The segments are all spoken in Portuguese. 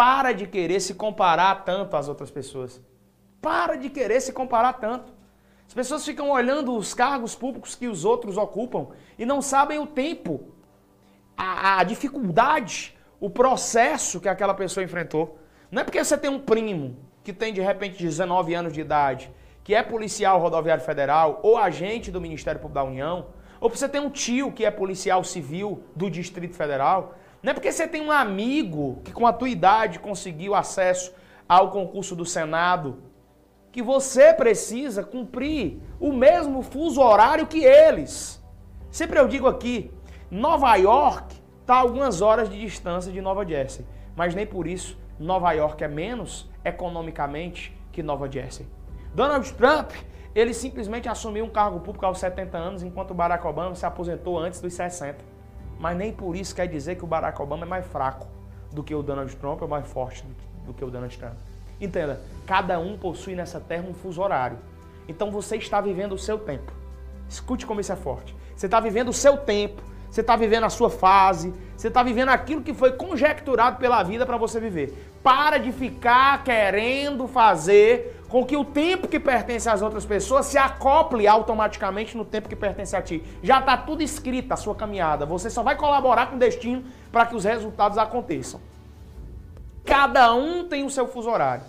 Para de querer se comparar tanto às outras pessoas. Para de querer se comparar tanto. As pessoas ficam olhando os cargos públicos que os outros ocupam e não sabem o tempo, a, a dificuldade, o processo que aquela pessoa enfrentou. Não é porque você tem um primo que tem de repente 19 anos de idade, que é policial rodoviário federal ou agente do Ministério Público da União, ou você tem um tio que é policial civil do Distrito Federal, não é porque você tem um amigo que com a tua idade conseguiu acesso ao concurso do Senado que você precisa cumprir o mesmo fuso horário que eles. Sempre eu digo aqui, Nova York está a algumas horas de distância de Nova Jersey, mas nem por isso Nova York é menos economicamente que Nova Jersey. Donald Trump, ele simplesmente assumiu um cargo público aos 70 anos, enquanto Barack Obama se aposentou antes dos 60. Mas nem por isso quer dizer que o Barack Obama é mais fraco do que o Donald Trump, ou mais forte do que o Donald Trump. Entenda, cada um possui nessa terra um fuso horário. Então você está vivendo o seu tempo. Escute como isso é forte. Você está vivendo o seu tempo, você está vivendo a sua fase, você está vivendo aquilo que foi conjecturado pela vida para você viver. Para de ficar querendo fazer com que o tempo que pertence às outras pessoas se acople automaticamente no tempo que pertence a ti. Já está tudo escrito a sua caminhada. Você só vai colaborar com o destino para que os resultados aconteçam. Cada um tem o seu fuso horário.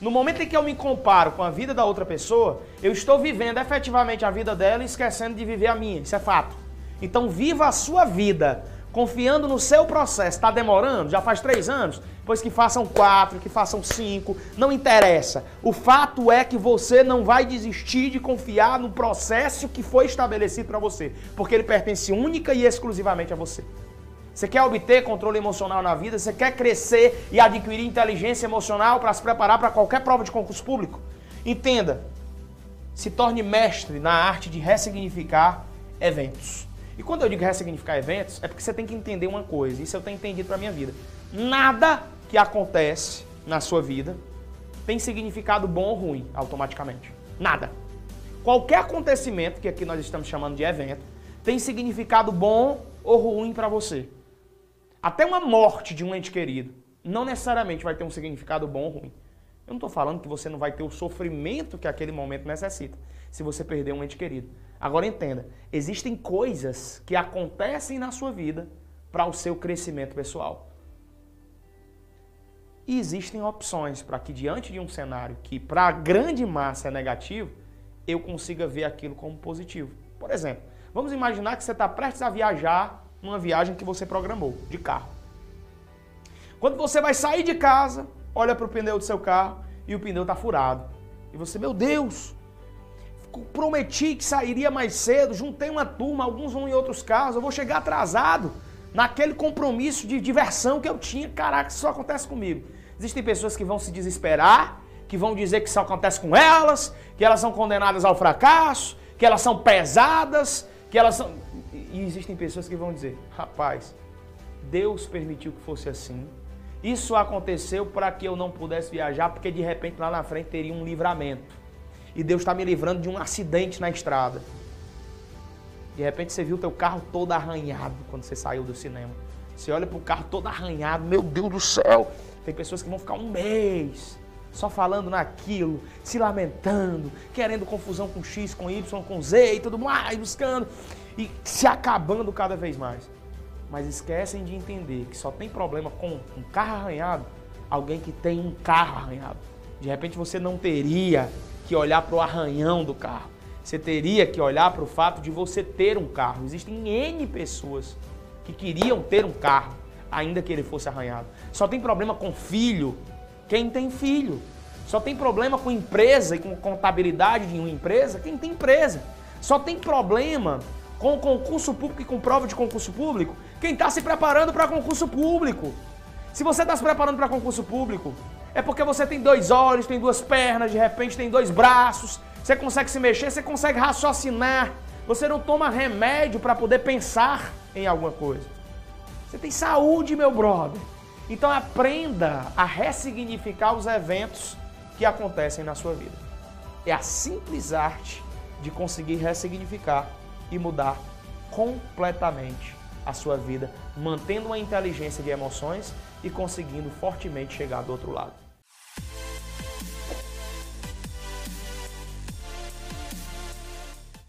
No momento em que eu me comparo com a vida da outra pessoa, eu estou vivendo efetivamente a vida dela e esquecendo de viver a minha. Isso é fato. Então viva a sua vida confiando no seu processo. Está demorando? Já faz três anos? Pois que façam quatro, que façam cinco, não interessa. O fato é que você não vai desistir de confiar no processo que foi estabelecido para você, porque ele pertence única e exclusivamente a você. Você quer obter controle emocional na vida? Você quer crescer e adquirir inteligência emocional para se preparar para qualquer prova de concurso público? Entenda, se torne mestre na arte de ressignificar eventos. E quando eu digo ressignificar eventos, é porque você tem que entender uma coisa, isso eu tenho entendido para minha vida. Nada que acontece na sua vida tem significado bom ou ruim automaticamente. Nada. Qualquer acontecimento, que aqui nós estamos chamando de evento, tem significado bom ou ruim para você. Até uma morte de um ente querido não necessariamente vai ter um significado bom ou ruim. Eu não estou falando que você não vai ter o sofrimento que aquele momento necessita se você perder um ente querido. Agora entenda, existem coisas que acontecem na sua vida para o seu crescimento pessoal. E existem opções para que diante de um cenário que para a grande massa é negativo, eu consiga ver aquilo como positivo. Por exemplo, vamos imaginar que você está prestes a viajar numa viagem que você programou de carro. Quando você vai sair de casa, olha para o pneu do seu carro e o pneu está furado. E você, meu Deus, prometi que sairia mais cedo, juntei uma turma, alguns vão em outros carros, eu vou chegar atrasado naquele compromisso de diversão que eu tinha. Caraca, isso só acontece comigo. Existem pessoas que vão se desesperar, que vão dizer que isso acontece com elas, que elas são condenadas ao fracasso, que elas são pesadas, que elas são. E existem pessoas que vão dizer: rapaz, Deus permitiu que fosse assim. Isso aconteceu para que eu não pudesse viajar, porque de repente lá na frente teria um livramento. E Deus está me livrando de um acidente na estrada. De repente você viu teu carro todo arranhado quando você saiu do cinema. Você olha para o carro todo arranhado, meu Deus do céu. Tem pessoas que vão ficar um mês só falando naquilo, se lamentando, querendo confusão com X, com Y, com Z e tudo mais, buscando e se acabando cada vez mais. Mas esquecem de entender que só tem problema com um carro arranhado alguém que tem um carro arranhado. De repente você não teria que olhar para o arranhão do carro. Você teria que olhar para o fato de você ter um carro. Existem N pessoas que queriam ter um carro, ainda que ele fosse arranhado. Só tem problema com filho quem tem filho. Só tem problema com empresa e com contabilidade de uma empresa quem tem empresa. Só tem problema com concurso público e com prova de concurso público, quem está se preparando para concurso público. Se você está se preparando para concurso público, é porque você tem dois olhos, tem duas pernas, de repente tem dois braços, você consegue se mexer, você consegue raciocinar, você não toma remédio para poder pensar em alguma coisa. Você tem saúde, meu brother. Então aprenda a ressignificar os eventos que acontecem na sua vida. É a simples arte de conseguir ressignificar e mudar completamente a sua vida, mantendo uma inteligência de emoções e conseguindo fortemente chegar do outro lado.